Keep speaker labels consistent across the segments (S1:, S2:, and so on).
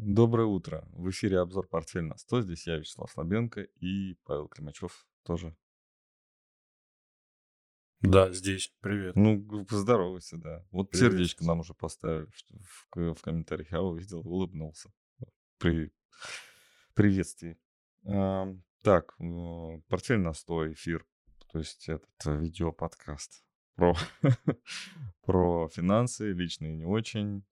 S1: Доброе утро. В эфире обзор «Портфель на 100». Здесь я, Вячеслав Слабенко и Павел Климачев тоже.
S2: Да, здесь. Привет.
S1: Ну, поздоровайся, да. Вот
S2: Привет.
S1: сердечко нам уже поставили в, в комментариях. Я увидел, улыбнулся. При приветствии. Ам, Так, ну, «Портфель на 100» эфир. То есть этот э, видеоподкаст про, про финансы, личные не очень,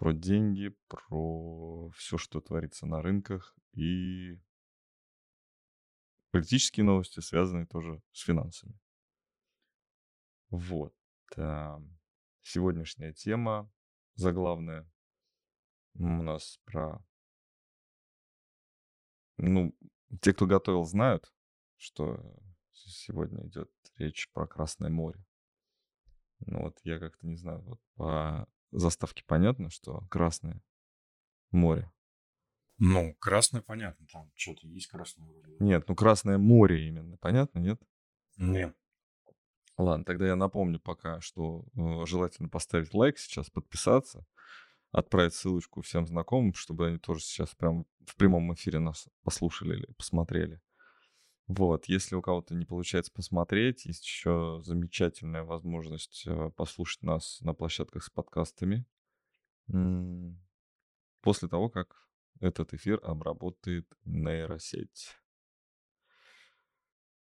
S1: про деньги, про все, что творится на рынках и политические новости, связанные тоже с финансами. Вот. а, Сегодняшняя тема заглавная у нас про... Ну, те, кто готовил, знают, что сегодня идет речь про Красное море. Ну вот я как-то не знаю, вот по заставке понятно, что Красное море.
S2: Ну, красное понятно, там что-то есть красное.
S1: Нет, ну Красное море именно, понятно, нет?
S2: Нет.
S1: Ладно, тогда я напомню пока, что э, желательно поставить лайк сейчас, подписаться, отправить ссылочку всем знакомым, чтобы они тоже сейчас прям в прямом эфире нас послушали или посмотрели. Вот, если у кого-то не получается посмотреть, есть еще замечательная возможность э, послушать нас на площадках с подкастами. После того, как этот эфир обработает нейросеть.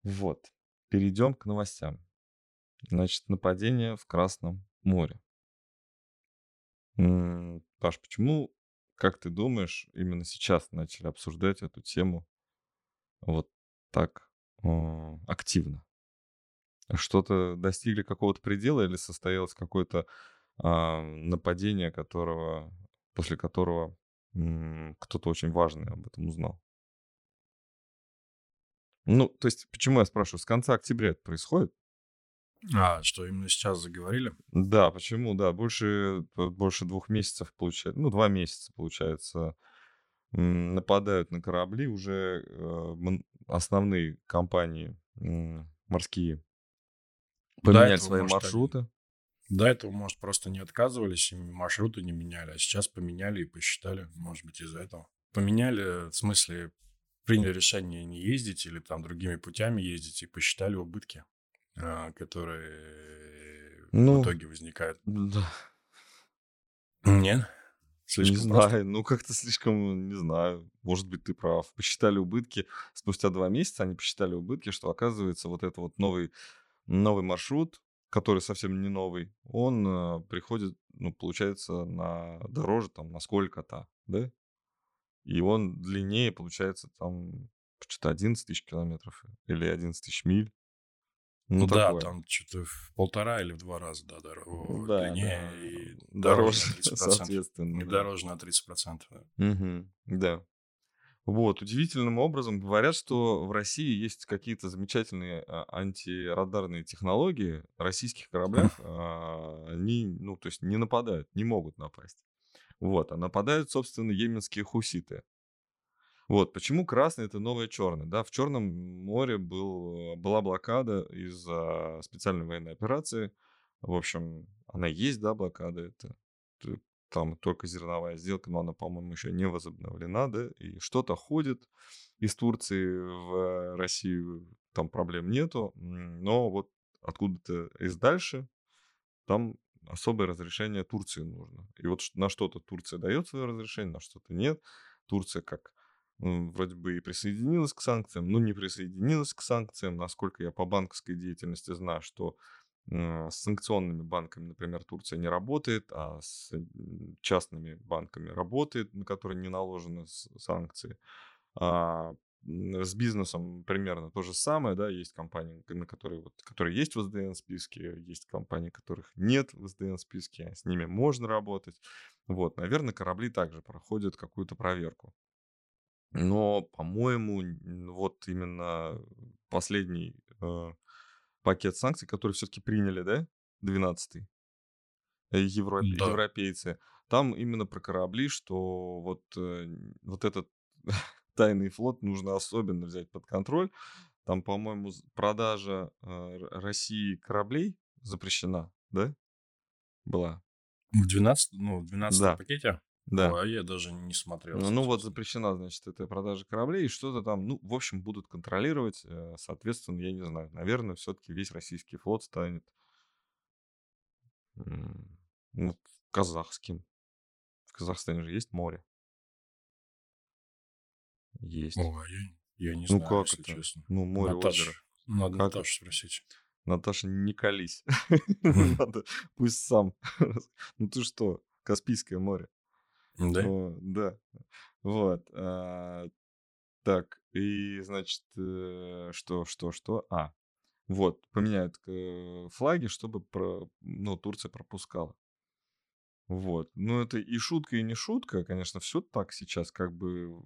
S1: Вот, перейдем к новостям. Значит, нападение в Красном море. Паш, почему, как ты думаешь, именно сейчас начали обсуждать эту тему вот так э, активно? Что-то достигли какого-то предела или состоялось какое-то а, нападение, которого, после которого кто-то очень важный об этом узнал? Ну, то есть, почему я спрашиваю, с конца октября это происходит?
S2: А, что именно сейчас заговорили?
S1: Да, почему? Да, больше, п- больше двух месяцев получается, ну, два месяца получается, нападают на корабли уже э, основные компании морские поменяли
S2: этого,
S1: свои
S2: может, они-
S1: маршруты.
S2: До этого, может, просто не отказывались, и маршруты не меняли, а сейчас поменяли и посчитали, может быть, из-за этого. Поменяли, в смысле, приняли решение не ездить или там другими путями ездить и посчитали убытки, а, которые
S1: Ну,
S2: в итоге возникают.
S1: Да,
S2: Нет?
S1: Не
S2: Слишком просто?
S1: знаю, ну как-то слишком, не знаю, может быть, ты прав. Посчитали убытки, спустя два месяца они посчитали убытки, что оказывается вот это вот новый, новый маршрут, который совсем не новый, он э, приходит, ну, получается, на дороже там на сколько-то, да? И он длиннее, получается, там что-то 11 тысяч километров или 11 тысяч миль. Ну,
S2: да,
S1: такое.
S2: там что-то в полтора или в два раза, да, дороже,
S1: Да,
S2: длиннее
S1: да.
S2: и
S1: Дороже,
S2: дороже на 30%.
S1: соответственно.
S2: И
S1: да.
S2: дороже на 30%. да.
S1: Мгм. Да. Вот, удивительным образом говорят, что в России есть какие-то замечательные а, антирадарные технологии. Российских кораблях а, они, ну, то есть не нападают, не могут напасть. Вот, а нападают, собственно, йеменские хуситы. Вот, почему красный это новое черное, да? В Черном море был, была блокада из-за специальной военной операции. В общем, она есть, да, блокада это. Там только зерновая сделка, но она, по-моему, еще не возобновлена, да? И что-то ходит из Турции в Россию, там проблем нету. Но вот откуда-то из дальше там особое разрешение Турции нужно. И вот на что-то Турция дает свое разрешение, на что-то нет. Турция как вроде бы и присоединилась к санкциям, но не присоединилась к санкциям. Насколько я по банковской деятельности знаю, что с санкционными банками, например, Турция не работает, а с частными банками работает, на которые не наложены санкции. А, с бизнесом примерно то же самое, да, есть компании, на которые, вот, которые есть в СДН списке, есть компании, которых нет в СДН списке, с ними можно работать. Вот, наверное, корабли также проходят какую-то проверку. Но, по-моему, н- вот именно последний э, пакет санкций, который все-таки приняли, да, 12-й, э, евро-
S2: Да.
S1: европейцы, там именно про корабли, что вот, э, вот этот тайный флот нужно особенно взять под контроль. Там, по-моему, продажа э, России кораблей запрещена, да, была?
S2: В 12, ну, в 12
S1: Да.
S2: пакете?
S1: Да.
S2: А я даже не смотрел,
S1: Ну, ну вот запрещена, значит, эта продажа кораблей, и что-то там, ну, в общем, будут контролировать. э, Соответственно, я не знаю, наверное, все-таки весь российский флот станет ну, казахским. В Казахстане же есть море. Есть.
S2: А я, я не
S1: Ну
S2: знаю,
S1: как
S2: если
S1: это?
S2: честно.
S1: Ну, море,
S2: Наташ,
S1: озеро.
S2: надо
S1: Как
S2: Наташу спросить.
S1: Наташа, не колись. Надо, пусть сам. Ну ты что, Каспийское море.
S2: Да?
S1: О, Да. Вот. а, Так, и, значит, э, что, что, что? А, вот, поменяют э, флаги, чтобы про- ну, Турция пропускала. Вот. Ну, это и шутка, и не шутка. Конечно, все так сейчас, как бы,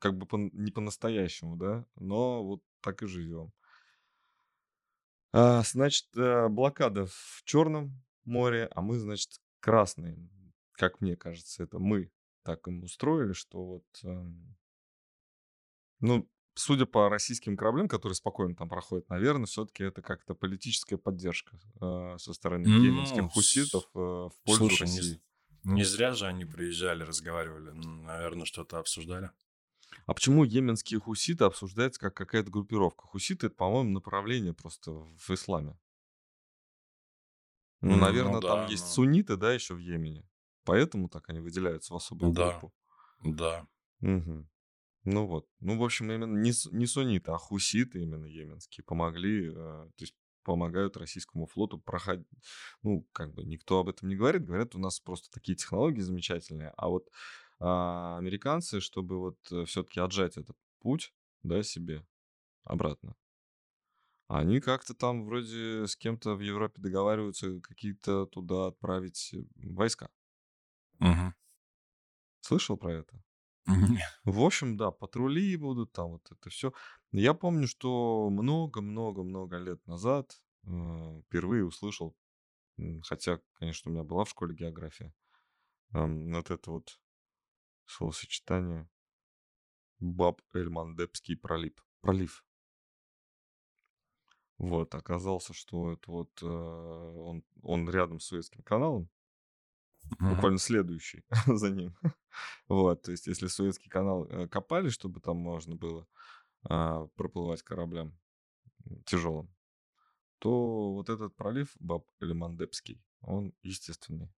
S1: как бы по- не по-настоящему, да, но вот так и живем. А, значит, э, блокада в Черном море, а мы, значит, красные. Как мне кажется, это мы так им устроили, что вот, эм, ну, судя по российским кораблям, которые спокойно там проходят, наверное, все-таки это как-то политическая поддержка э, со стороны йеменских
S2: Ну,
S1: хуситов э, в пользу
S2: слушай,
S1: России.
S2: не зря же они приезжали, разговаривали. Наверное, что-то обсуждали.
S1: А почему йеменские хуситы обсуждаются как какая-то группировка? Хуситы, это, по-моему, направление просто в исламе. Ну,
S2: М,
S1: наверное,
S2: Ну
S1: там
S2: да,
S1: есть
S2: ну,
S1: сунниты, да, еще в Йемене. Поэтому так они выделяются в особую
S2: да,
S1: группу.
S2: да.
S1: Мгм. Ну вот. Ну, в общем, именно не, не сунниты, а хуситы именно йеменские помогли, э, то есть помогают российскому флоту проходить. Ну, как бы никто об этом не говорит. Говорят, у нас просто такие технологии замечательные. А вот а, американцы, чтобы вот все-таки отжать этот путь, да, себе обратно, они как-то там вроде с кем-то в Европе договариваются какие-то туда отправить э, войска.
S2: Мгм.
S1: Слышал про это? В общем, да, патрули будут, там вот это все. Я помню, что много-много-много лет назад э, впервые услышал, хотя, конечно, у меня была в школе география, ам, вот это вот словосочетание Баб-эль-Мандебский пролив. Пролив. Вот, оказался, что это вот э, он, он рядом с Суэцким каналом,
S2: Мгм.
S1: буквально следующий за ним. Вот, то есть, если Суэцкий канал э, копали, чтобы там можно было а, проплывать кораблям тяжелым, то вот этот пролив Баб или Мандебский, он естественный.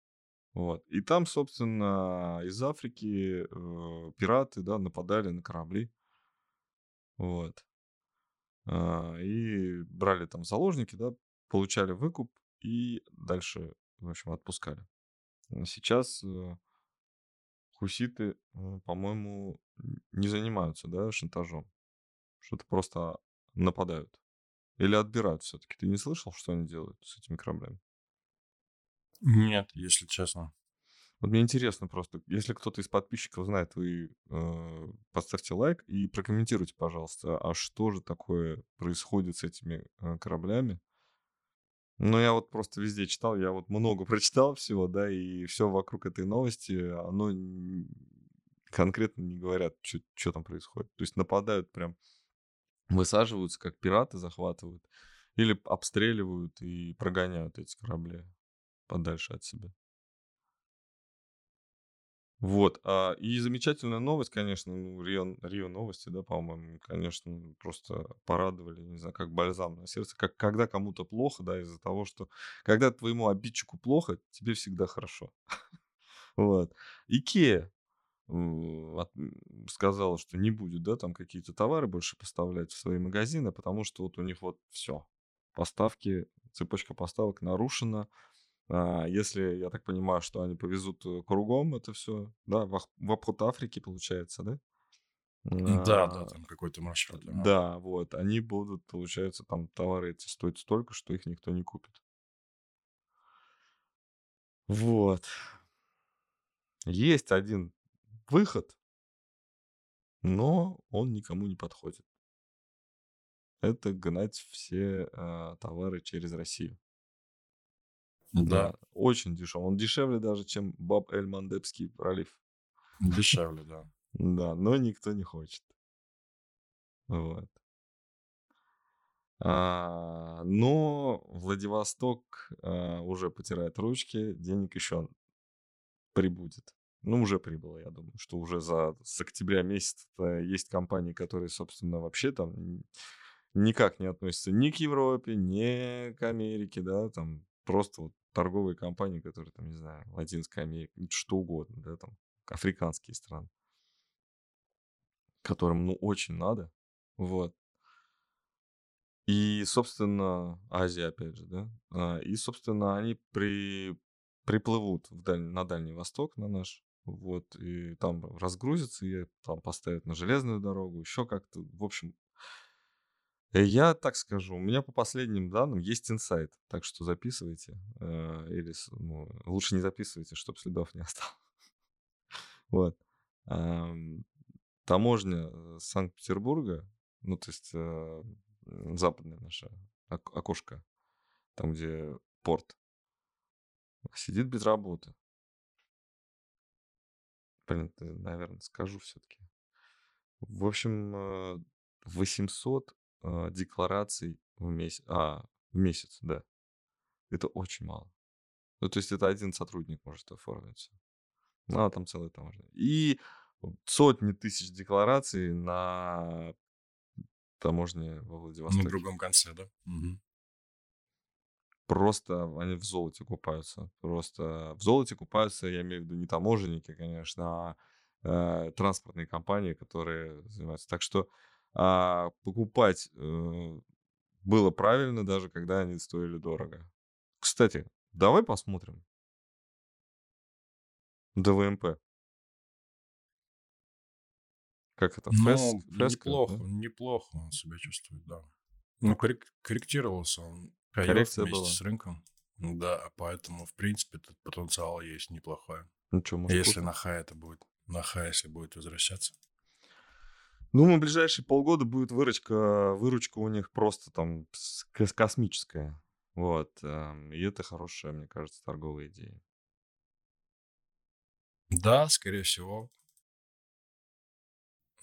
S1: Вот. И там, собственно, из Африки э, пираты, да, нападали на корабли. Вот. А, и брали там заложники, да, получали выкуп и дальше, в общем, отпускали. А Сейчас э, хуситы, э, по-моему, не занимаются, да, шантажом. Что-то просто нападают. Или отбирают все-таки. Ты не слышал, что они делают с этими кораблями?
S2: Нет, если честно.
S1: Вот мне интересно просто, если кто-то из подписчиков знает, вы э, поставьте лайк и прокомментируйте, пожалуйста, а что же такое происходит с этими э, кораблями? Ну, я вот просто везде читал, я вот много прочитал всего, да, и все вокруг этой новости, оно конкретно не говорят, что там происходит. То есть нападают прям, высаживаются, как пираты захватывают, или обстреливают и прогоняют эти корабли подальше от себя. Вот, а, и замечательная новость, конечно, ну, РИО, РИО новости, да, по-моему, конечно, просто порадовали, не знаю, как бальзам на сердце, как когда кому-то плохо, да, из-за того, что когда твоему обидчику плохо, тебе всегда хорошо. Вот. Икея сказала, что не будет, да, там какие-то товары больше поставлять в свои магазины, потому что вот у них вот все, поставки, цепочка поставок нарушена, а, Если, я так понимаю, что они повезут э, кругом это все, да, в, в обход Африки, получается, да?
S2: Да, да,
S1: А,
S2: там какой-то маршрут. ага.
S1: Да, вот, они будут, получается, там товары эти стоят столько, что их никто не купит. Вот. Есть один выход, но он никому не подходит. Это гнать все а, товары через Россию.
S2: Да,
S1: Да, очень дешево. Он дешевле даже, чем Баб-эль-Мандебский пролив.
S2: дешевле, да.
S1: Да, но никто не хочет. Вот. А, но Владивосток а, уже потирает ручки, денег еще прибудет. Ну, уже прибыло, я думаю, что уже за с октября месяца есть компании, которые, собственно, вообще там никак не относятся ни к Европе, ни к Америке, да, там просто вот торговые компании, которые там, не знаю, Латинская Америка, что угодно, да, там африканские страны, которым, ну, очень надо, вот. И, собственно, Азия, опять же, да, а, и, собственно, они при, приплывут в даль, на Дальний Восток, на наш, вот, и там разгрузятся, и там поставят на железную дорогу, еще как-то, в общем, я так скажу, у меня по последним данным есть инсайт, так что записывайте, э, или ну, лучше не записывайте, чтобы следов не осталось. Вот. Таможня э, Санкт-Петербурга, ну, то есть западное наше окошко, там, где порт, сидит без работы. Блин, наверное, скажу все-таки. В общем, 800 э, деклараций в месяц. А, в месяц, да. Это очень мало. Ну, то есть это один сотрудник может оформиться. Ну, а там целый таможня. И сотни тысяч деклараций на таможне во Владивостоке.
S2: На другом конце, да? Угу.
S1: Просто они в золоте купаются. Просто в золоте купаются, я имею в виду не таможенники, конечно, а э, транспортные компании, которые занимаются. Так что э, покупать э, было правильно, даже когда они стоили дорого. Кстати, давай посмотрим. ДВМП. Как это?
S2: Фэс, ну, фэска, неплохо, да? неплохо он себя чувствует, да. Ну, коррек- корректировался он. Коррекция вместе была. с рынком. Да, поэтому, в принципе, тут потенциал есть неплохой.
S1: Ну что, может,
S2: Если на хай это будет, на хай, если будет возвращаться.
S1: Думаю, ближайшие полгода будет выручка, выручка у них просто там космическая. Вот. Эм, и это хорошая, мне кажется, торговая идея.
S2: Да, скорее всего.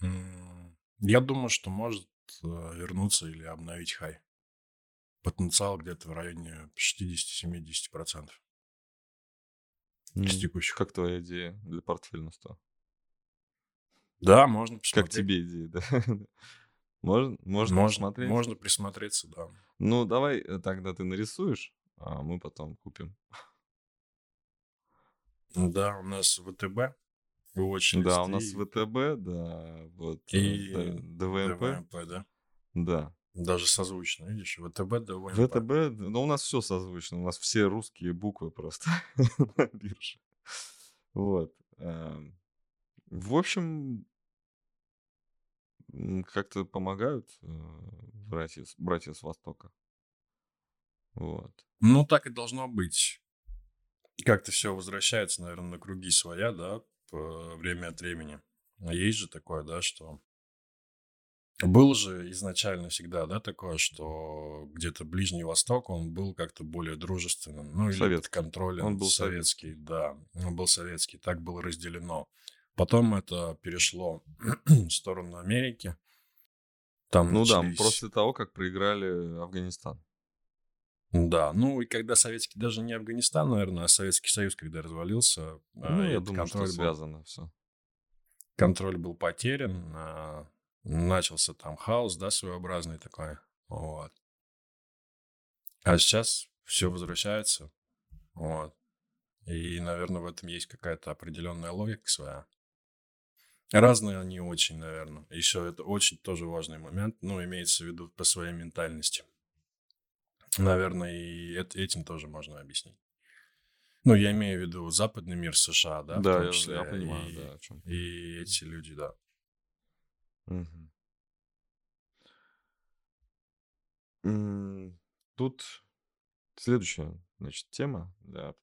S2: Я думаю, что может э, вернуться или обновить хай. Потенциал где-то в районе 60-70%.
S1: Mm. С текущих. Как твоя идея для портфельности?
S2: Да, можно посмотреть.
S1: Как тебе идея, да? можно, можно,
S2: можно посмотреть? Можно присмотреться, да.
S1: Ну, давай э, тогда ты нарисуешь, а мы потом купим.
S2: Да, у нас ВТБ. Очень
S1: Да, у нас ВТБ, да, вот
S2: э, и ДВМП. ДВМП, да.
S1: Да.
S2: Даже созвучно, видишь, ВТБ, ДВМП.
S1: ВТБ, ну у нас все созвучно, у нас все русские буквы просто на бирже. Вот. Эм, в общем, как-то помогают э, братья, братья с Востока. Вот.
S2: Ну, так и должно быть. Как-то все возвращается, наверное, на круги своя, да, время от времени. А есть же такое, да, что был же изначально всегда, да, такое, что где-то Ближний Восток, он был как-то более дружественным. Ну, или
S1: советский.
S2: под контролем. Он был советский, да. Он был советский, так было разделено. Потом это перешло в сторону Америки.
S1: Там ну начались... да, после того, как проиграли Афганистан.
S2: Да, ну и когда советский, даже не Афганистан, наверное, а Советский Союз, когда развалился,
S1: ну, я думаю, что был, связано все.
S2: Контроль был потерян, а, начался там хаос, да, своеобразный такой, вот. А сейчас все возвращается, вот. И, наверное, в этом есть какая-то определенная логика своя. Разные они очень, наверное. Еще это очень тоже важный момент, ну, имеется в виду по своей ментальности. Наверное, и этим тоже можно объяснить. Ну, я имею в виду западный мир США, да?
S1: Да, в том числе, я, я понимаю,
S2: и,
S1: да, о чем.
S2: И эти люди, да.
S1: Угу. Тут следующая, значит, тема для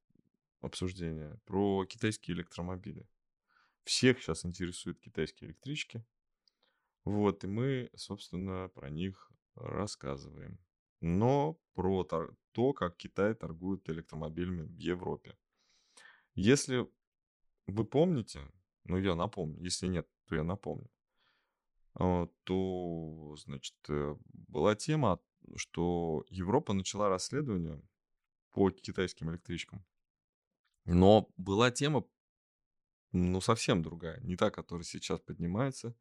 S1: обсуждения про китайские электромобили. Всех сейчас интересуют китайские электрички. Вот, и мы, собственно, про них рассказываем но про то, как Китай торгует электромобилями в Европе. Если вы помните, ну я напомню, если нет, то я напомню, а, то, значит, э, была тема, что Европа начала расследование по китайским электричкам. Но была тема ну, совсем другая. Не та, которая сейчас поднимается.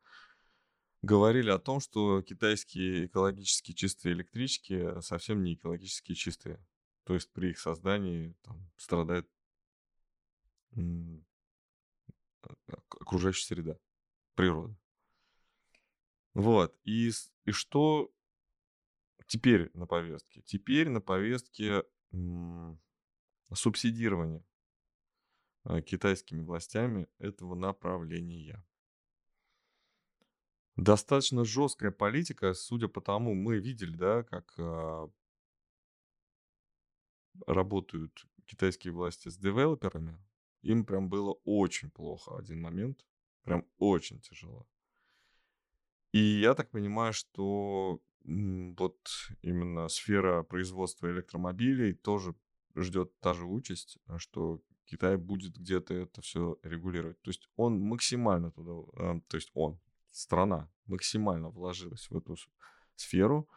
S1: Говорили о том, что китайские экологически чистые электрички совсем не экологически чистые. То есть при их создании там, страдает окружающая среда, природа. Вот. И, и что теперь на повестке? Теперь на повестке субсидирование китайскими властями этого направления. Достаточно жесткая политика, судя по тому, мы видели, да, как а, работают китайские власти с девелоперами. Им прям было очень плохо один момент. Прям очень тяжело. И я так понимаю, что вот именно сфера производства электромобилей тоже ждет та же участь, а, что Китай будет где-то это все регулировать. То есть он максимально туда, э, то есть он, страна максимально вложилась в эту сферу,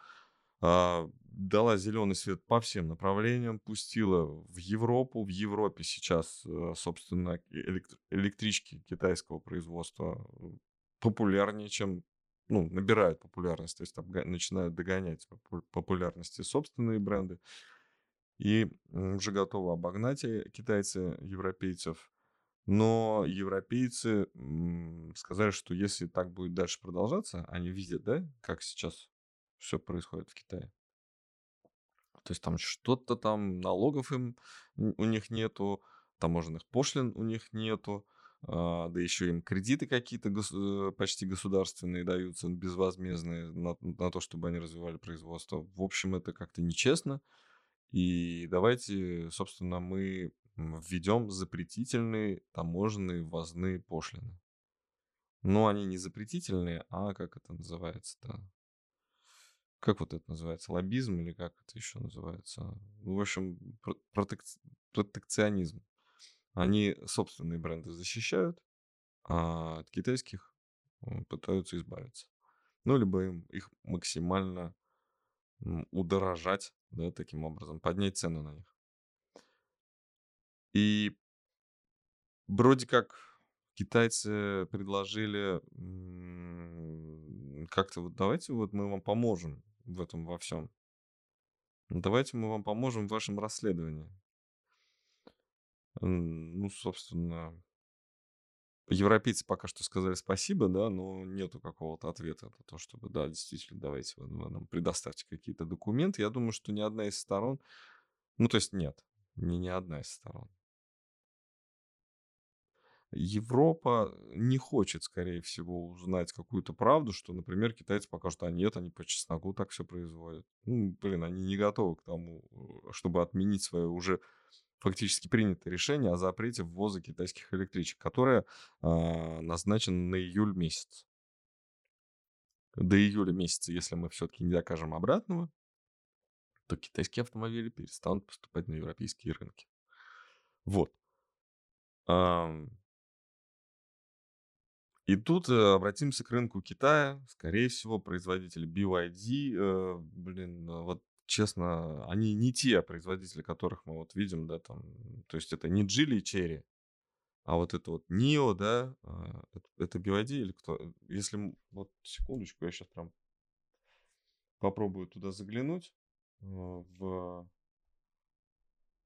S1: э, дала зеленый свет по всем направлениям, пустила в Европу. В Европе сейчас, э, собственно, электр- электрички китайского производства популярнее, чем ну, набирают популярность, то есть там начинают догонять популярности собственные бренды и уже готовы обогнать э, китайцы европейцев. Но европейцы сказали, что если так будет дальше продолжаться, они видят, да, как сейчас все происходит в Китае. То есть там что-то там, налогов им у них нету, таможенных пошлин у них нету, а, да еще им кредиты какие-то э, почти государственные даются, безвозмездные на, на то, чтобы они развивали производство. В общем, это как-то нечестно. И давайте, собственно, мы введем запретительные таможенные ввозные пошлины. Но они не запретительные, а как это называется-то? Как вот это называется? Лоббизм или как это еще называется? Ну, в общем, протек... протекционизм. Они собственные бренды защищают, а от китайских пытаются избавиться. Ну, либо им их максимально удорожать, да, таким образом, поднять цену на них. И вроде как китайцы предложили как-то вот давайте вот мы вам поможем в этом во всем. Давайте мы вам поможем в вашем расследовании. Ну, собственно, европейцы пока что сказали спасибо, да, но нету какого-то ответа на то, чтобы, да, действительно, давайте вы, нам предоставьте какие-то документы. Я думаю, что ни одна из сторон, ну, то есть нет, не ни одна из сторон. Европа не хочет, скорее всего, узнать какую-то правду, что, например, китайцы покажут, а нет, они по чесноку так все производят. Ну, блин, они не готовы к тому, э, чтобы отменить свое уже фактически принято решение о запрете ввоза китайских электричек, которое э, назначено на июль месяц. До июля месяца, если мы все-таки не докажем обратного, то китайские автомобили перестанут поступать на европейские рынки. Вот. И тут э, обратимся к рынку Китая. Скорее всего, производитель BYD, э, блин, э, вот честно, они не те производители, которых мы вот видим, да, там, то есть это не Джили и Черри, а вот это вот Нио, да, а, это, это BYD или кто? Если, вот секундочку, я сейчас прям попробую туда заглянуть а, в,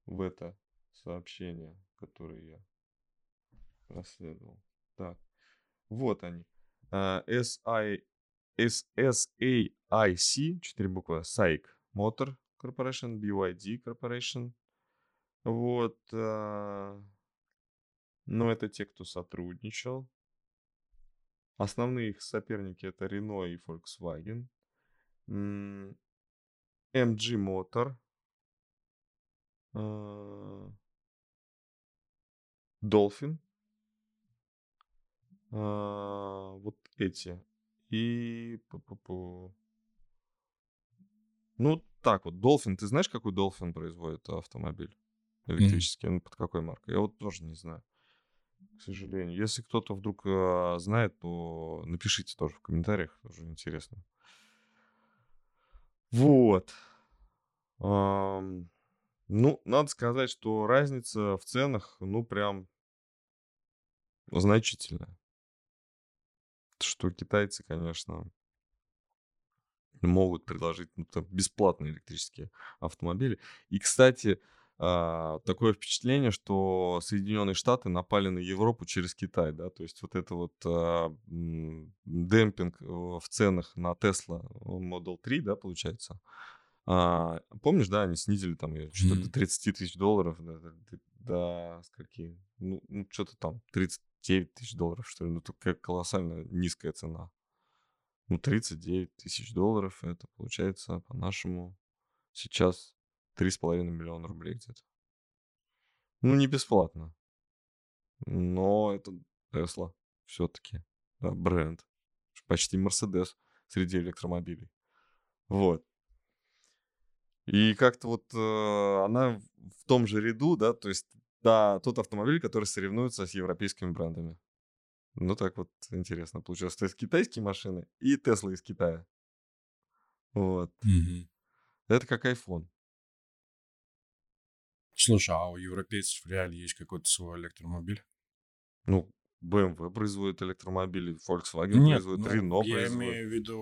S1: в это сообщение, которое я расследовал. Так, вот они. SI, SAIC, 4 буквы, SAIC, Motor Corporation, BYD Corporation. Вот. А, но это те, кто сотрудничал. Основные их соперники это Renault и Volkswagen. MG Motor. А, Dolphin. А, вот эти. И... Ну, так вот, Dolphin, ты знаешь, какой Dolphin производит автомобиль электрический? Mm. Ну, под какой маркой? Я вот тоже не знаю, к сожалению. Если кто-то вдруг э, знает, то напишите тоже в комментариях, тоже интересно. Вот. Эм, ну, надо сказать, что разница в ценах, ну, прям значительная. Что китайцы, конечно, могут предложить ну, там, бесплатные электрические автомобили. И, кстати, а, такое впечатление, что Соединенные Штаты напали на Европу через Китай, да, то есть вот это вот а, демпинг в ценах на Tesla Model 3, да, получается. А, помнишь, да, они снизили там ее что-то до 30 тысяч долларов, до, до, до скольки? Ну, ну что-то там 39 тысяч долларов, что ли, ну, такая колоссально низкая цена. Ну, 39 тысяч долларов, это получается по-нашему сейчас 3,5 миллиона рублей где-то. Ну, не бесплатно. Но это Тесла все-таки. Да, бренд. Почти Мерседес среди электромобилей. Вот. И как-то вот э, она в том же ряду, да, то есть, да, тот автомобиль, который соревнуется с европейскими брендами. Ну, так вот интересно получилось. То есть китайские машины и Тесла из Китая. Вот.
S2: Мгм.
S1: Это как iPhone.
S2: Слушай, а у европейцев в реале есть какой-то свой электромобиль?
S1: Ну, BMW производит электромобили, Volkswagen
S2: Нет,
S1: производит,
S2: ну,
S1: Renault
S2: я
S1: производит.
S2: имею в виду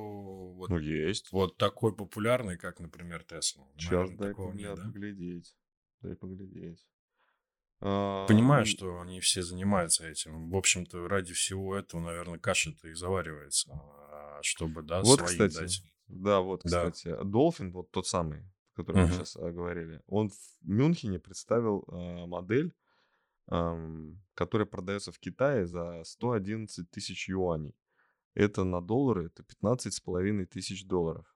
S2: вот,
S1: Ну, есть.
S2: вот такой популярный, как, например, Тесла.
S1: Сейчас
S2: Наверное,
S1: дай
S2: такого
S1: погля-
S2: нет, да?
S1: поглядеть. Дай поглядеть. А,
S2: Понимаю, что они все занимаются этим. В общем-то, ради всего этого, наверное, каша-то и заваривается, а, чтобы, да,
S1: Вот,
S2: своим
S1: кстати,
S2: дать.
S1: да, вот,
S2: Да.
S1: кстати, Dolphin, вот тот самый, о котором мы
S2: Мгм.
S1: сейчас говорили, он в Мюнхене представил а, модель, ам, которая продается в Китае за 111 тысяч юаней. Это на доллары, это 15 с половиной тысяч долларов.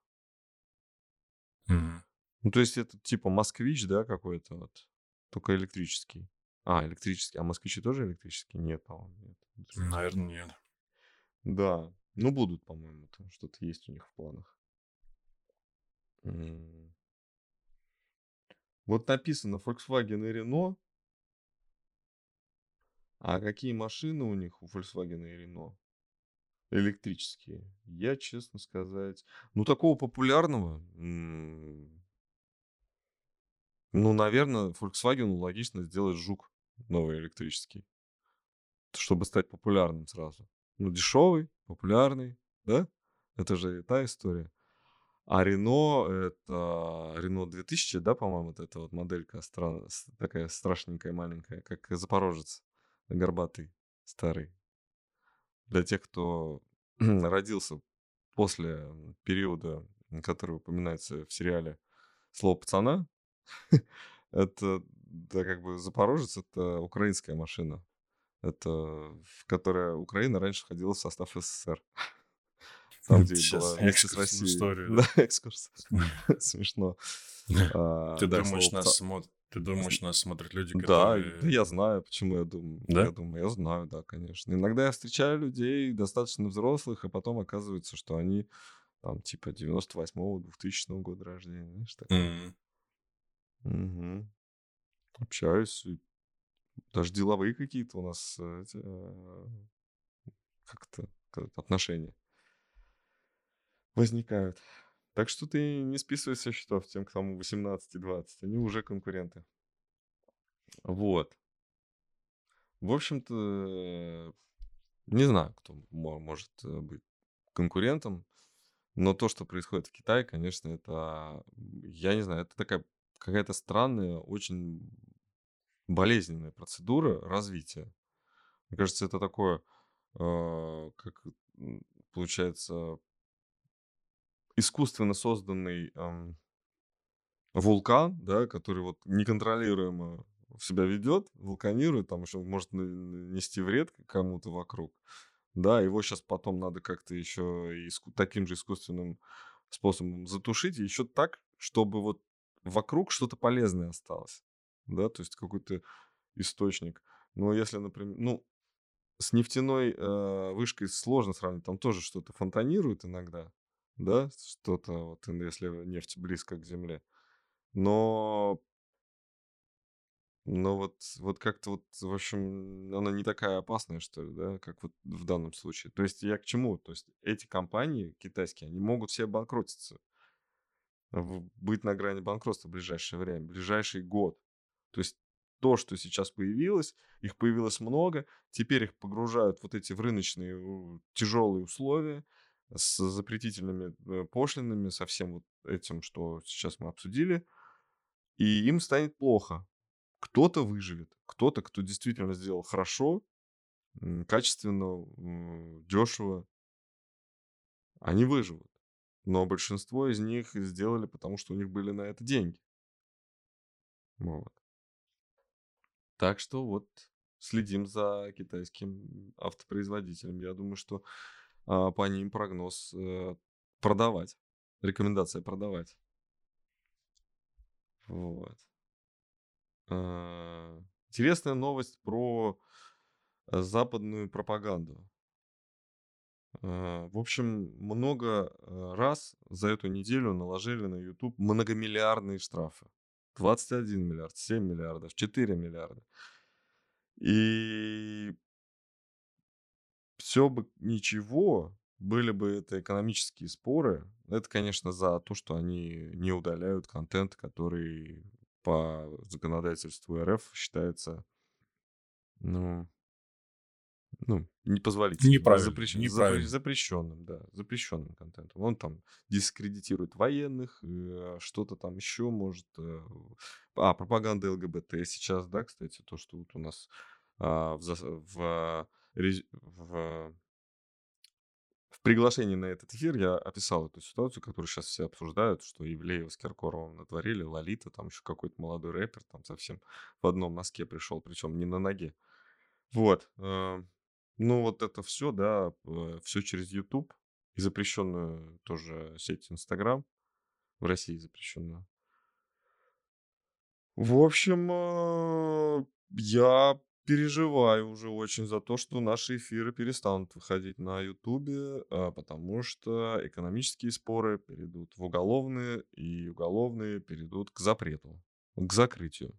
S2: Мгм.
S1: Ну, то есть это типа москвич, да, какой-то вот, только электрический. А, электрический. А москвичи тоже электрические? Нет, по-моему, нет.
S2: Наверное, нет.
S1: Да, ну будут, по-моему, там что-то есть у них в планах. М. Вот написано Volkswagen и Renault. А какие машины у них, у Volkswagen и Renault? Электрические. Я, честно сказать, ну такого популярного, м, ну, наверное, Volkswagen логично сделать Жук новый электрический, чтобы стать популярным сразу. Ну, дешевый, популярный, да? Это же та история. А Рено, это Рено 2000, да, по-моему, эта вот моделька стра- с- такая страшненькая, маленькая, как Запорожец, горбатый, старый. Для тех, кто родился после периода, который упоминается в сериале «Слово пацана», это, да, как бы Запорожец — это украинская машина. Это в которая Украина раньше входила в состав СССР. Там, где была вместе с Россией.
S2: историю,
S1: Да, экскурс. Смешно. А,
S2: Ты
S1: да,
S2: думаешь, нас смотрят? Ты думаешь, нас смотрят люди,
S1: Да,
S2: которые...
S1: да я знаю, почему я думаю.
S2: Да?
S1: Я думаю, я знаю, да, конечно. Иногда я встречаю людей достаточно взрослых, а потом оказывается, что они там типа 98-го, 2000 года рождения, знаешь, так.
S2: М.
S1: Мгм. Общаюсь. и Даже деловые какие-то у нас э, э, как-то как отношения возникают. Так что ты не списывай со счетов тем, кому 18 и 20. Они уже конкуренты. Вот. В общем-то, не знаю, кто мо- может э, быть конкурентом, но то, что происходит в Китае, конечно, это, я не знаю, это такая какая-то странная, очень болезненная процедура развития. Мне кажется, это такое, э, как получается, искусственно созданный вулкан, да, который вот неконтролируемо себя ведет, вулканирует, там еще может на- нанести вред кому-то вокруг. Да, его сейчас потом надо как-то еще иску- таким же искусственным способом затушить, и еще так, чтобы вот вокруг что-то полезное осталось. Да, то есть какой-то источник. Но если, например, ну, с нефтяной э, вышкой сложно сравнить, там тоже что-то фонтанирует иногда, да, что-то, вот, если нефть близко к земле. Но, но вот, вот как-то вот, в общем, она не такая опасная, что ли, да, как вот в данном случае. То есть я к чему? То есть эти компании китайские, они могут все банкротиться, быть на грани банкротства в ближайшее время, ближайший год. То есть то, что сейчас появилось, их появилось много, теперь их погружают вот эти в рыночные тяжелые условия с запретительными э, пошлинами, со всем вот этим, что сейчас мы обсудили, и им станет плохо. Кто-то выживет, кто-то, кто действительно сделал хорошо, качественно, дешево, они выживут. Но большинство из них сделали, потому что у них были на это деньги. Вот. Так что вот следим за китайским автопроизводителем. Я думаю, что а, по ним прогноз э, продавать. Рекомендация продавать. Вот. А, интересная новость про э, западную пропаганду. А, в общем, много э, раз за эту неделю наложили на YouTube многомиллиардные штрафы. 21 миллиард, 7 миллиардов, 4 миллиарда. И все бы ничего, были бы это экономические споры. Это, конечно, за то, что они не удаляют контент, который по законодательству РФ считается, ну, ну, непозволительным.
S2: Неправильно,
S1: запрещ...
S2: неправильно.
S1: Запрещенным, да, запрещенным контентом. Он там дискредитирует военных, э, что-то там еще может. Э, а, пропаганда ЛГБТ сейчас, да, кстати, то, что вот у нас а, в, в, в, в приглашении на этот эфир я описал эту ситуацию, которую сейчас все обсуждают, что Евлеева с Киркоровым натворили, Лолита, там еще какой-то молодой рэпер, там совсем в одном носке пришел, причем не на ноге. Вот. Э, ну, вот это все, да, все через YouTube и запрещенную тоже сеть Инстаграм. В России запрещенную. В общем, э, я переживаю уже очень за то, что наши эфиры перестанут выходить на Ютубе, а, потому что экономические споры перейдут в уголовные, и уголовные перейдут к запрету, к закрытию.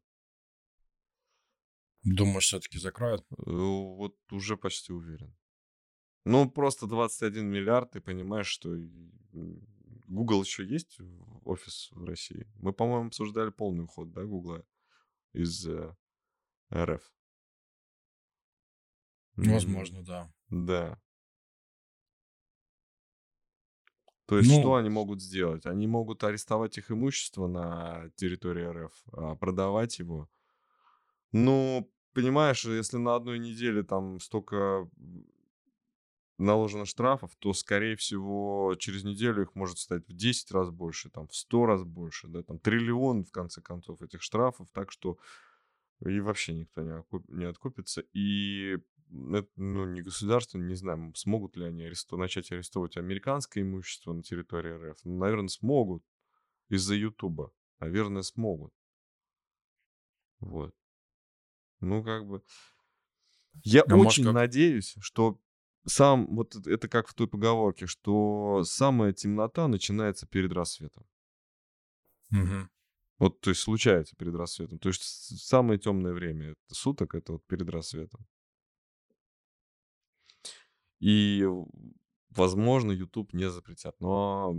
S2: Думаешь, все-таки закроют? Э,
S1: вот уже почти уверен. Ну, просто 21 миллиард, ты понимаешь, что Google еще есть офис в России? Мы, по-моему, обсуждали полный уход, да, Google из э, РФ.
S2: Возможно, да.
S1: Да. То есть,
S2: Ну,
S1: что они могут сделать? Они могут арестовать их имущество на территории РФ, а продавать его ну, понимаешь, если на одной неделе там столько наложено штрафов, то, скорее всего, через неделю их может стать в 10 раз больше, там, в 100 раз больше, да, там, триллион, в конце концов, этих штрафов, так что и вообще никто не, окуп, не откупится. И это, ну, не государство, не знаю, смогут ли они аресту, начать арестовывать американское имущество на территории РФ. Ну, наверное, смогут из-за Ютуба. Наверное, смогут. Вот. Ну, как бы... Я
S2: А
S1: очень
S2: как...
S1: надеюсь, что сам, вот это как в той поговорке, что самая темнота начинается перед рассветом.
S2: Мгм.
S1: Вот, то есть случается перед рассветом. То есть самое темное время суток, это вот перед рассветом. И, возможно, YouTube не запретят, но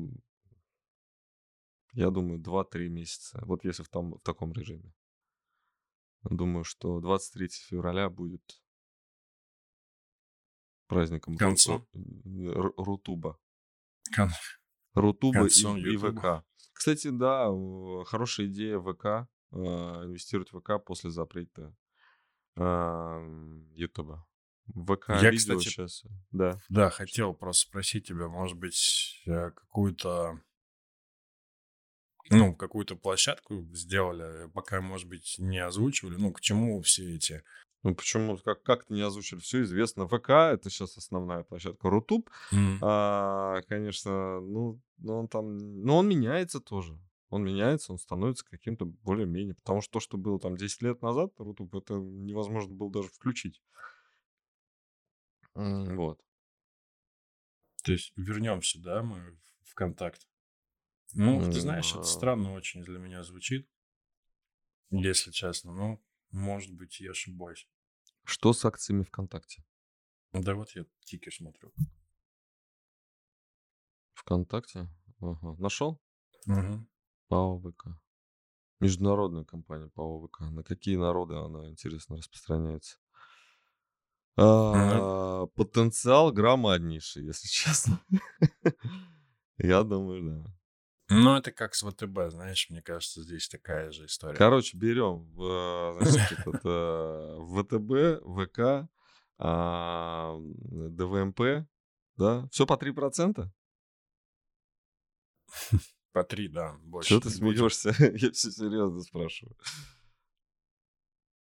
S1: я думаю, 2-3 месяца. Вот если в, том, в таком режиме. Думаю, что 23 февраля будет праздником
S2: концу.
S1: Ру- Ру- Рутуба.
S2: Кон-
S1: Рутуба и,
S2: концом
S1: и
S2: Ютуба.
S1: ВК. Кстати, да, хорошая идея ВК, э, инвестировать в ВК после запрета Ютуба. ВК
S2: Я,
S1: видео
S2: кстати,
S1: сейчас, да.
S2: да, хотел просто спросить тебя, может быть, э, какую-то, ну, какую-то площадку сделали, пока, может быть, не озвучивали. Ну, к чему все эти...
S1: Ну почему, как, как ты не озвучили, все известно. ВК это сейчас основная площадка. Рутуб,
S2: М,
S1: а, конечно, ну, ну, он там, ну, он меняется тоже. Он меняется, он становится каким-то более-менее. Потому что то, что было там 10 лет назад, Рутуб, это невозможно было даже включить. М, Вот.
S2: То есть вернемся, да, мы в ВКонтакт. Ну, ты знаешь, это
S1: а,
S2: странно очень для меня звучит, если честно. Ну, может быть, я ошибаюсь.
S1: Что с акциями ВКонтакте?
S2: Да вот я тикер смотрю.
S1: ВКонтакте? Ага. Нашел?
S2: Мгм.
S1: ПАО ВК. Международная компания по ОВК. На какие народы она, интересно, распространяется? А, потенциал громаднейший, если честно. Я думаю, да.
S2: Ну, это как с ВТБ, знаешь, мне кажется, здесь такая же история.
S1: Короче, берем, в, значит, этот, э, ВТБ, ВК, а, ДВМП, да, все по 3%.
S2: По три, да,
S1: Чего
S2: больше
S1: ты
S2: не будем.
S1: смеешься? Я все серьезно спрашиваю.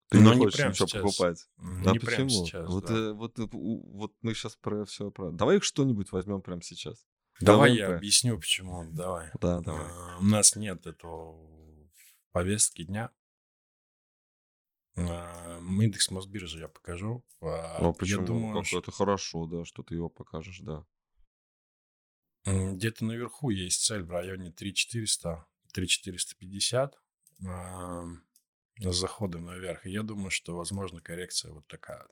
S1: Ты
S2: Но
S1: не
S2: не
S1: хочешь
S2: прям
S1: ничего
S2: сейчас.
S1: покупать. А
S2: Не прям
S1: почему?
S2: сейчас,
S1: Вот,
S2: да.
S1: э, вот, э, вот мы сейчас про все про. Давай что-нибудь возьмем прямо сейчас.
S2: Давай я объясню, почему. Давай.
S1: Да, давай.
S2: А, У нас нет этого повестки дня. А, Индекс Мосбиржи я покажу. А,
S1: А
S2: Я
S1: почему?
S2: думаю,
S1: Как
S2: что
S1: это хорошо, да, что ты его покажешь, да.
S2: где-то наверху есть цель в районе 3400, 3450 а, с заходом наверх. И я думаю, что возможно коррекция вот такая.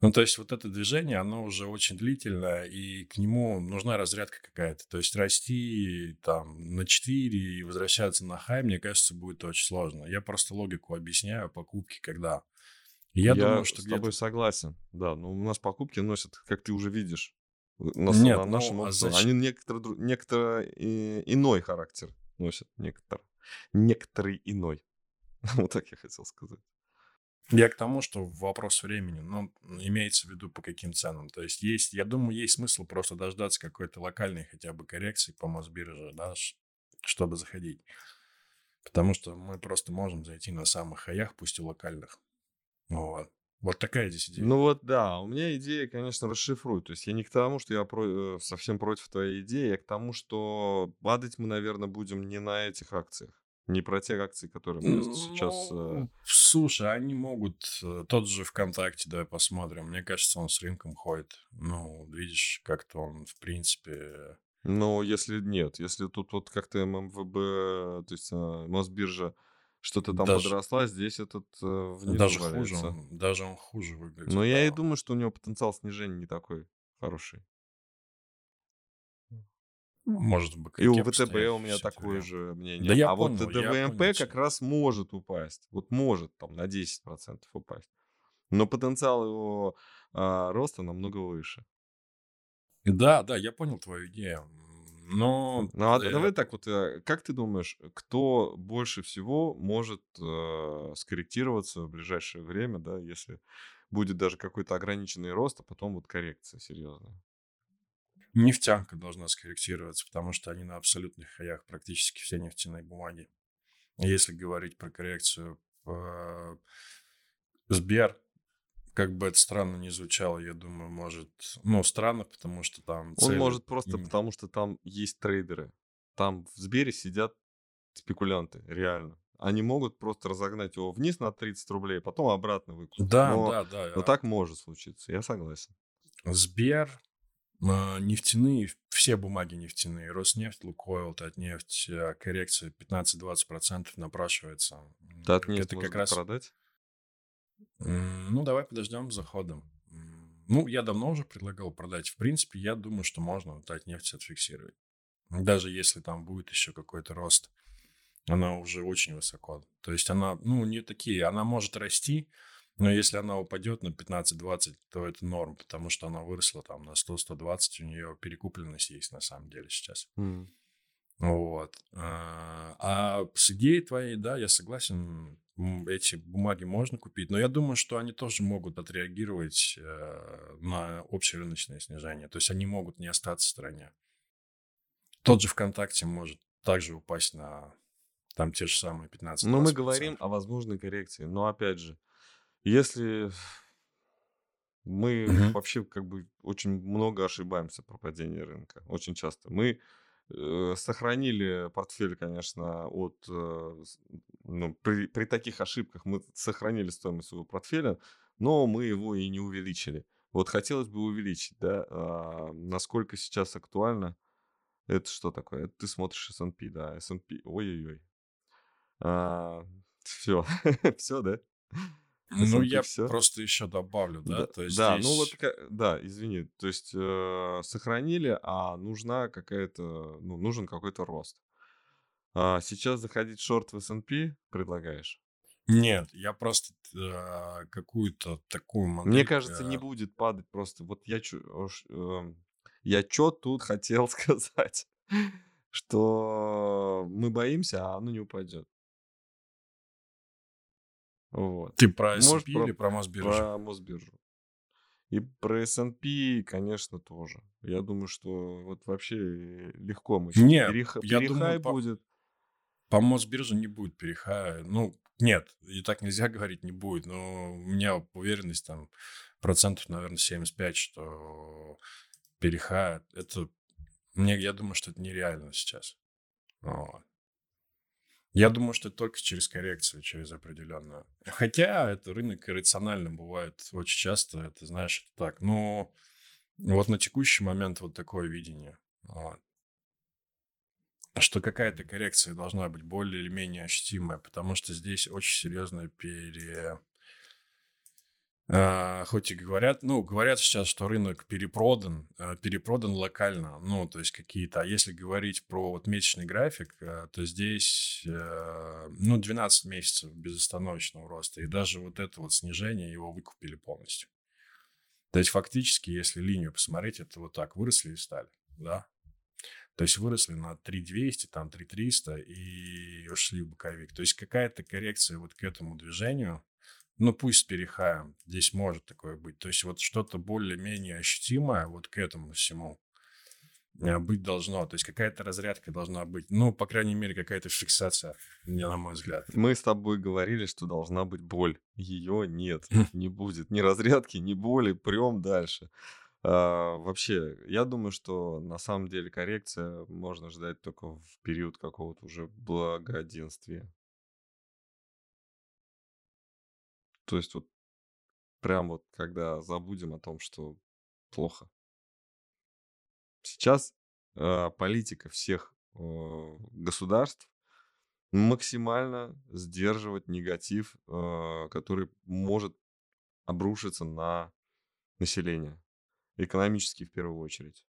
S2: Ну, то есть вот это движение, оно уже очень длительное, и к нему нужна разрядка какая-то. То есть расти там на 4 и возвращаться на хай, мне кажется, будет очень сложно. Я просто логику объясняю покупки, когда. И я, думаю, что
S1: с тобой согласен, да. Но у нас покупки носят, как ты уже видишь, на,
S2: Нет,
S1: на
S2: ну,
S1: нашем
S2: а
S1: опыте.
S2: зач-
S1: Они некоторый, некоторый иной характер носят. Некоторый, некоторый иной. Вот так я хотел сказать.
S2: Я к тому, что вопрос времени, ну, имеется в виду по каким ценам. То есть есть, я думаю, есть смысл просто дождаться какой-то локальной хотя бы коррекции по Мосбирже, да, чтобы заходить. Потому что мы просто можем зайти на самых хаях, пусть и локальных. Вот. Вот такая здесь идея.
S1: Ну вот да, у меня идея, конечно, расшифруй. То есть я не к тому, что я про- э, совсем против твоей идеи, я к тому, что падать мы, наверное, будем не на этих акциях. Не про те акции, которые сейчас... э,
S2: Ну, слушай, они могут... э, Тот же ВКонтакте, давай посмотрим. Мне кажется, он с рынком ходит. Ну, видишь, как-то он, в принципе...
S1: Но если нет, если тут вот как-то ММВБ, то есть э, Мосбиржа, что-то там
S2: Даже-
S1: подросла, здесь этот э, внизу
S2: Даже хуже, он, даже он хуже выглядит.
S1: Но я и
S2: да.
S1: думаю, что у него потенциал снижения не такой хороший.
S2: Может быть,
S1: И у ВТБ у меня такое же мнение.
S2: Да я
S1: а вот
S2: понял, я
S1: ДВМП
S2: понял,
S1: как раз может упасть. Вот может там на 10% упасть. Но потенциал его а, роста намного выше.
S2: Да, да, я понял твою идею. Но...
S1: Ну, а
S2: э,
S1: давай так вот, э, как ты думаешь, кто больше всего может э, скорректироваться в ближайшее время, да, если будет даже какой-то ограниченный рост, а потом вот коррекция серьезная?
S2: Нефтянка должна скорректироваться, потому что они на абсолютных хаях практически все нефтяные бумаги. Если говорить про коррекцию, э, Сбер, как бы это странно не звучало, я думаю, может... Ну, странно, потому что там...
S1: Он
S2: цели
S1: может просто
S2: им-
S1: потому, что там есть трейдеры. Там в Сбере сидят спекулянты, реально. Они могут просто разогнать его вниз на 30 рублей, потом обратно выкупить.
S2: Да,
S1: но,
S2: да, да.
S1: но
S2: а
S1: так может случиться, я согласен.
S2: Сбер, нефтяные, все бумаги нефтяные, Роснефть, Лукойл, Татнефть, э, коррекция 15-20% напрашивается.
S1: Татнефть
S2: Это как раз...
S1: продать?
S2: Ну, давай подождем с заходом. Ну, я давно уже предлагал продать. В принципе, я думаю, что можно Татнефть отфиксировать. Даже если там будет еще какой-то рост, она уже очень высоко. То есть она, ну, не такие, она может расти, но если она упадет на 15-20, то это норм, потому что она выросла там на 100-120, у нее перекупленность есть на самом деле сейчас.
S1: М.
S2: Вот. А а с идеей твоей, да, я согласен, эти бумаги можно купить, но я думаю, что они тоже могут отреагировать э, на общерыночное снижение. То есть они могут не остаться в стороне. Тот же ВКонтакте может также упасть на там те же самые 15
S1: Но Ну, мы говорим о возможной коррекции. Но опять же, если мы
S2: Мгм.
S1: вообще как бы очень много ошибаемся про падение рынка, очень часто. Мы э, сохранили портфель, конечно, от... э, ну, при, при таких ошибках мы сохранили стоимость своего портфеля, но мы его и не увеличили. Вот хотелось бы увеличить, да, а, насколько сейчас актуально. Это что такое? Это ты смотришь S&P, да, S&P. Ой-ой-ой. все, все, да?
S2: Ну, я
S1: всё?
S2: просто еще добавлю, да,
S1: Да,
S2: то есть
S1: да, ну вот,
S2: здесь-
S1: да, извини, то есть э, сохранили, а нужна какая-то, ну, нужен какой-то рост. А сейчас заходить в шорт в S&P предлагаешь?
S2: Нет, я просто э, какую-то такую
S1: Мне
S2: модель...
S1: кажется, не
S2: э,
S1: будет падать просто. Вот я чё, эм, я чё тут хотел сказать, что мы боимся, а оно не упадет. Вот.
S2: Ты про S&P
S1: про,
S2: или про Мосбиржу?
S1: про Мосбиржу. И про S&P, конечно, тоже. Я думаю, что вот вообще легко мы сейчас
S2: Не,
S1: переха-
S2: я думаю,
S1: перехай
S2: по,
S1: будет.
S2: по Мосбирже не будет перехая. Ну, нет, и так нельзя говорить, не будет. Но у меня уверенность там процентов, наверное, 75, что перехая, это... Мне, я думаю, что это нереально сейчас. Вот. Я думаю, что только через коррекцию, через определенную. Хотя это рынок иррациональным бывает очень часто, это знаешь, это так. Но вот на текущий момент вот такое видение. Вот. Что какая-то коррекция должна быть более или менее ощутимая, потому что здесь очень серьезное пере... А, хоть и говорят, ну, говорят сейчас, что рынок перепродан, а, перепродан локально, ну, то есть какие-то, а если говорить про вот месячный график, а, то здесь, э, ну, 12 месяцев безостановочного роста, и даже вот это вот снижение его выкупили полностью. То есть фактически, если линию посмотреть, это вот так, выросли и стали, да, то есть выросли на 3200, там 3300 и ушли в боковик. То есть какая-то коррекция вот к этому движению, ну пусть перехаем, здесь может такое быть. То есть вот что-то более-менее ощутимое вот к этому всему э, быть должно. То есть какая-то разрядка должна быть. Ну, по крайней мере, какая-то фиксация, мне на мой взгляд.
S1: Мы с тобой говорили, что должна быть боль. Ее нет, не будет. Ни разрядки, ни боли. Прем дальше. А, вообще, я думаю, что на самом деле коррекция можно ждать только в период какого-то уже благоденствия. То есть вот прям вот когда забудем о том, что плохо. Сейчас э, политика всех э, государств максимально сдерживать негатив, э, который может обрушиться на население, экономически в первую очередь.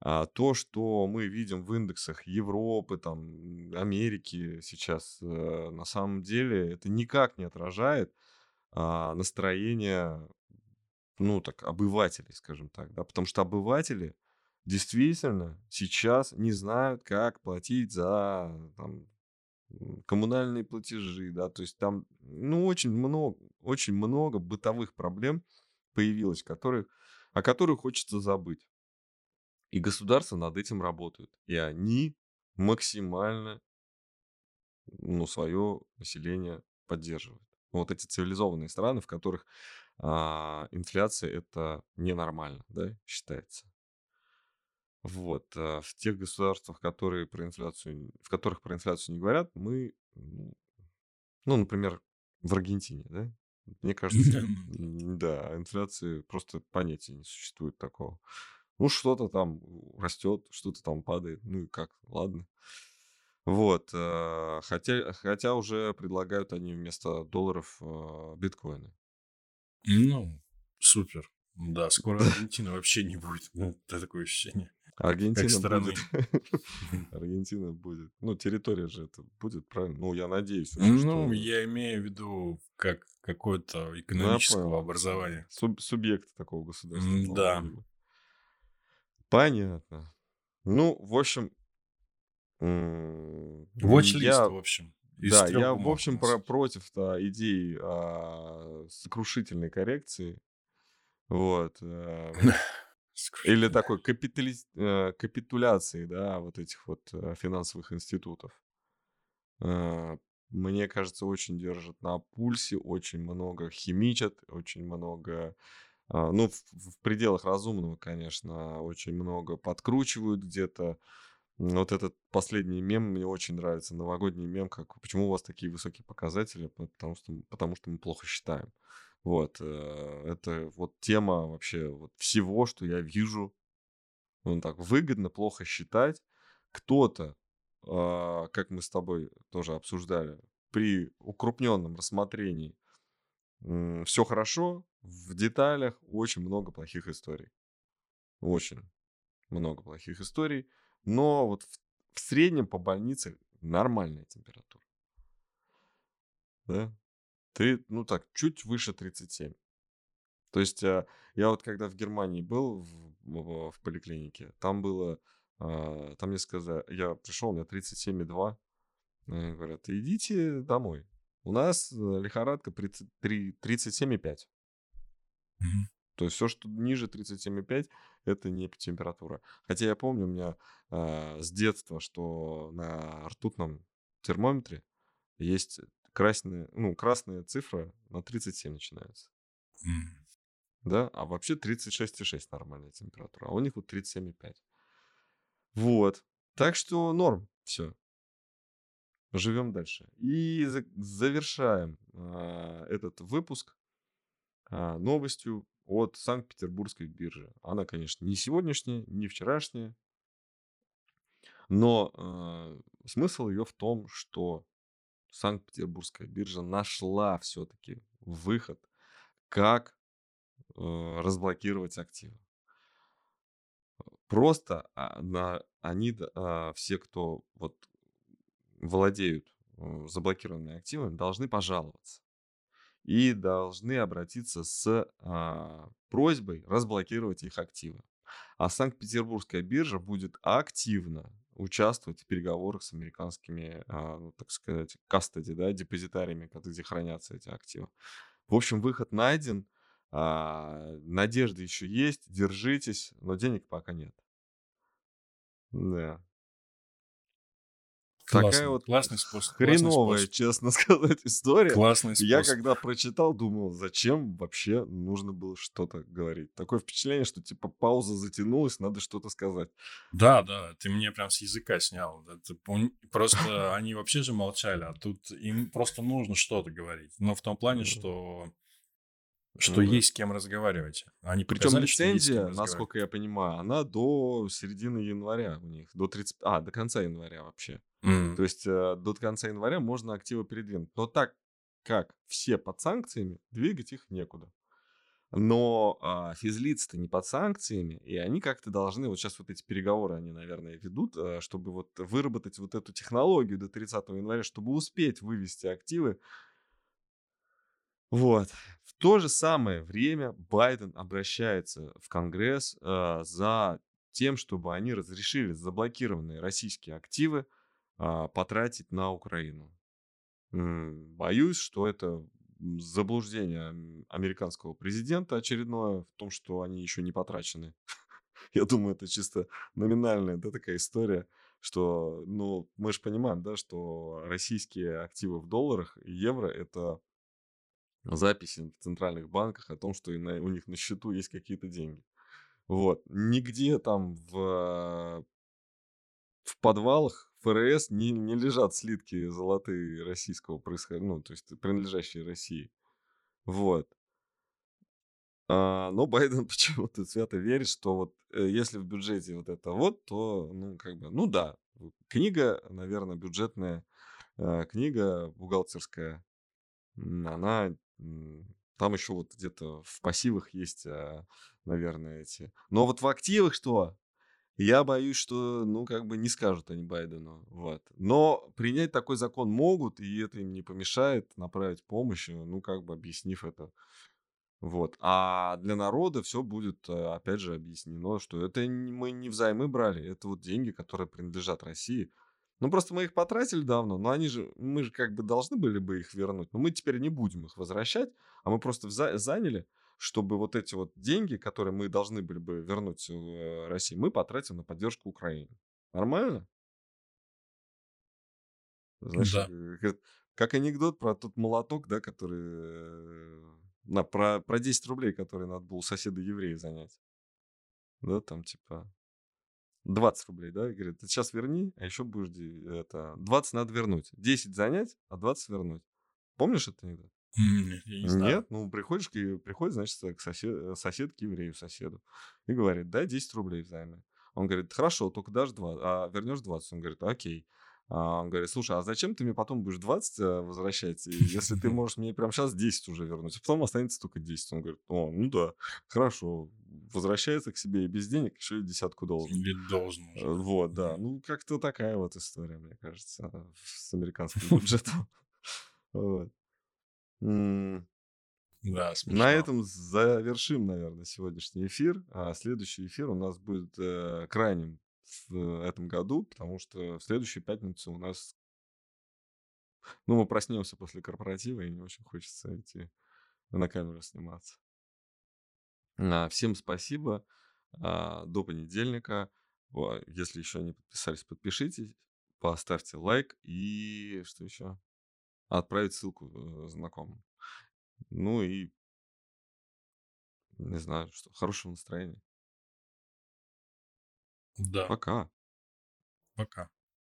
S1: А то, что мы видим в индексах Европы, там, Америки сейчас, э, на самом деле это никак не отражает настроение, ну, так, обывателей, скажем так, да, потому что обыватели действительно сейчас не знают, как платить за там, коммунальные платежи, да, то есть там, ну, очень много, очень много бытовых проблем появилось, которые, о которых хочется забыть. И государство над этим работают. И они максимально ну, свое население поддерживают. Вот эти цивилизованные страны, в которых а, инфляция это ненормально, да, считается. Вот. а в тех государствах, которые про инфляцию, в которых про инфляцию не говорят, мы, м, ну, например, в Аргентине, да, мне кажется,
S2: Да, ну да.
S1: инфляции просто понятия не существует такого. Ну, что-то там растет, что-то там падает, ну и как, ладно. Вот, э, хотя, хотя уже предлагают они вместо долларов э, биткоины.
S2: Ну, супер. Да, скоро Аргентины вообще не будет. Ну, это такое ощущение. Как
S1: Аргентина
S2: страны.
S1: будет. Аргентина будет. Ну, территория же это будет, правильно? Ну, я надеюсь, уже,
S2: Ну,
S1: что...
S2: я имею в виду как какое-то
S1: Ну, я
S2: экономического
S1: понял.
S2: образования.
S1: Суб- субъект такого государства. Ну,
S2: Да.
S1: Понятно. Ну, в общем,
S2: Watch-лист,
S1: я,
S2: в общем, из
S1: да, я, в общем, про, против идеи а, сокрушительной коррекции. Вот. э, Или такой капитали- э, капитуляции, да, вот этих вот э, финансовых институтов. Мне кажется, очень держат на пульсе, очень много химичат, очень много, а, ну, в, в пределах разумного, конечно, очень много подкручивают где-то. М, Вот этот последний мем мне очень нравится, новогодний мем, как почему у вас такие высокие показатели, потому что, потому что мы плохо считаем. Вот, э, это вот тема вообще вот всего, что я вижу ну, так, выгодно, плохо считать. Кто-то, а, как мы с тобой тоже обсуждали, при укрупненном рассмотрении все хорошо, в деталях очень много плохих историй. Очень много плохих историй. Но вот в, в среднем по больнице нормальная температура. Да? Ты, ну так, чуть выше 37. То есть э, я вот когда в Германии был в, в, поликлинике, там было, э, там мне сказали, я пришел, у меня 37,2. Они говорят, идите домой. У нас э, лихорадка 33, 37,5.
S2: Мгм.
S1: То есть все, что ниже 37,5, это не температура. Хотя я помню у меня а, с детства, что на ртутном термометре есть красная, ну, красная цифра на 37 начинается.
S2: М.
S1: Да? А вообще 36,6 нормальная температура. А у них вот 37,5. Вот. Так что норм. Все. Живем дальше. И за- завершаем а, этот выпуск а, новостью от Санкт-Петербургской биржи. Она, конечно, не сегодняшняя, не вчерашняя, но э, смысл ее в том, что Санкт-Петербургская биржа нашла все-таки выход, как э, разблокировать активы. Просто а, на, они, а, все, кто вот владеют э, заблокированными активами, должны пожаловаться и должны обратиться с а, просьбой разблокировать их активы. А Санкт-Петербургская биржа будет активно участвовать в переговорах с американскими, а, ну, так сказать, кастеди, да, депозитариями, где хранятся эти активы. В общем, выход найден, а, надежда еще есть, держитесь, но денег пока нет. Да. Такая
S2: Классный,
S1: вот
S2: классный способ. Классный
S1: хреновая,
S2: способ.
S1: честно сказать, история.
S2: Классный
S1: Я
S2: способ.
S1: когда прочитал, думал, зачем вообще нужно было что-то говорить. Такое впечатление, что типа пауза затянулась, надо что-то сказать.
S2: Да, да, ты мне прям с языка снял. Это просто они вообще же молчали, а тут им просто нужно что-то говорить. Но в том плане,
S1: Ну,
S2: что что
S1: ну да.
S2: есть с кем разговаривать. Они
S1: Причем лицензия, насколько я понимаю, она до середины января у них, до 30, а, до конца января вообще.
S2: М.
S1: То есть э, до конца января можно активы передвинуть. Но так как все под санкциями, двигать их некуда. Но а, физлицы-то не под санкциями, и они как-то должны, вот сейчас вот эти переговоры они, наверное, ведут, э, чтобы вот выработать вот эту технологию до 30 января, чтобы успеть вывести активы. Вот. В то же самое время Байден обращается в Конгресс э, за тем, чтобы они разрешили заблокированные российские активы потратить на Украину. Боюсь, что это заблуждение ам- американского президента очередное в том, что они еще не потрачены. Я думаю, это чисто номинальная да, такая история, что, ну, мы же понимаем, да, что российские активы в долларах и евро – это записи в центральных банках о том, что у них на счету есть какие-то деньги. Вот. Нигде там в в подвалах ФРС не, не лежат слитки золотые российского происхождения, ну, то есть принадлежащие России. Вот. А, но Байден почему-то свято верит, что вот э, если в бюджете вот это вот, то, ну, как бы, ну да, книга, наверное, бюджетная э, книга бухгалтерская, она, там еще вот где-то в пассивах есть, а, наверное, эти. Но вот в активах что? Я боюсь, что, ну, как бы не скажут они Байдену. Вот. Но принять такой закон могут, и это им не помешает направить помощь, э, ну, как бы объяснив это. Вот. А для народа все будет, э, опять же, объяснено, что это мы не взаймы брали, это вот деньги, которые принадлежат России. Ну, просто мы их потратили давно, но они же, мы же как бы должны были бы их вернуть, но мы теперь не будем их возвращать, а мы просто вза- заняли, чтобы вот эти вот деньги, которые мы должны были бы вернуть э, России, мы потратим на поддержку Украины. Нормально? Знаешь,
S2: Да.
S1: э, как, анекдот про тот молоток, да, который... э, На, про, про 10 рублей, которые надо было у соседа еврея занять. Да, там типа 20 рублей, да, и говорит, ты сейчас верни, а еще будешь, де- это, 20 надо вернуть. 10 занять, а 20 вернуть. Помнишь это анекдот?
S2: М, Я не знаю.
S1: Нет, ну приходишь, приходит, значит, к сосед, сосед к еврею, соседу, и говорит, дай 10 рублей взаймы. Он говорит, хорошо, только дашь 2, а вернешь 20. Он говорит, окей. А он говорит, слушай, а зачем ты мне потом будешь 20 э, возвращать, если ты можешь мне прямо сейчас 10 уже вернуть, а потом останется только 10. Он говорит, о, ну да, хорошо. Возвращается к себе и без денег, еще и десятку должен.
S2: Или должен уже.
S1: Э, вот, да. Ну, как-то такая вот история, мне кажется, с американским бюджетом. Вот.
S2: Да, смешно.
S1: На этом завершим, наверное, сегодняшний эфир. А следующий эфир у нас будет э, крайним в этом году, потому что в следующую пятницу у нас... Ну, мы проснемся после корпоратива, и не очень хочется идти на камеру сниматься. А, всем спасибо. А, до понедельника. Если еще не подписались, подпишитесь, поставьте лайк и что еще? Отправить ссылку э, знакомым. Ну и не знаю, что. Хорошего настроения.
S2: Да,
S1: Пока.
S2: пока.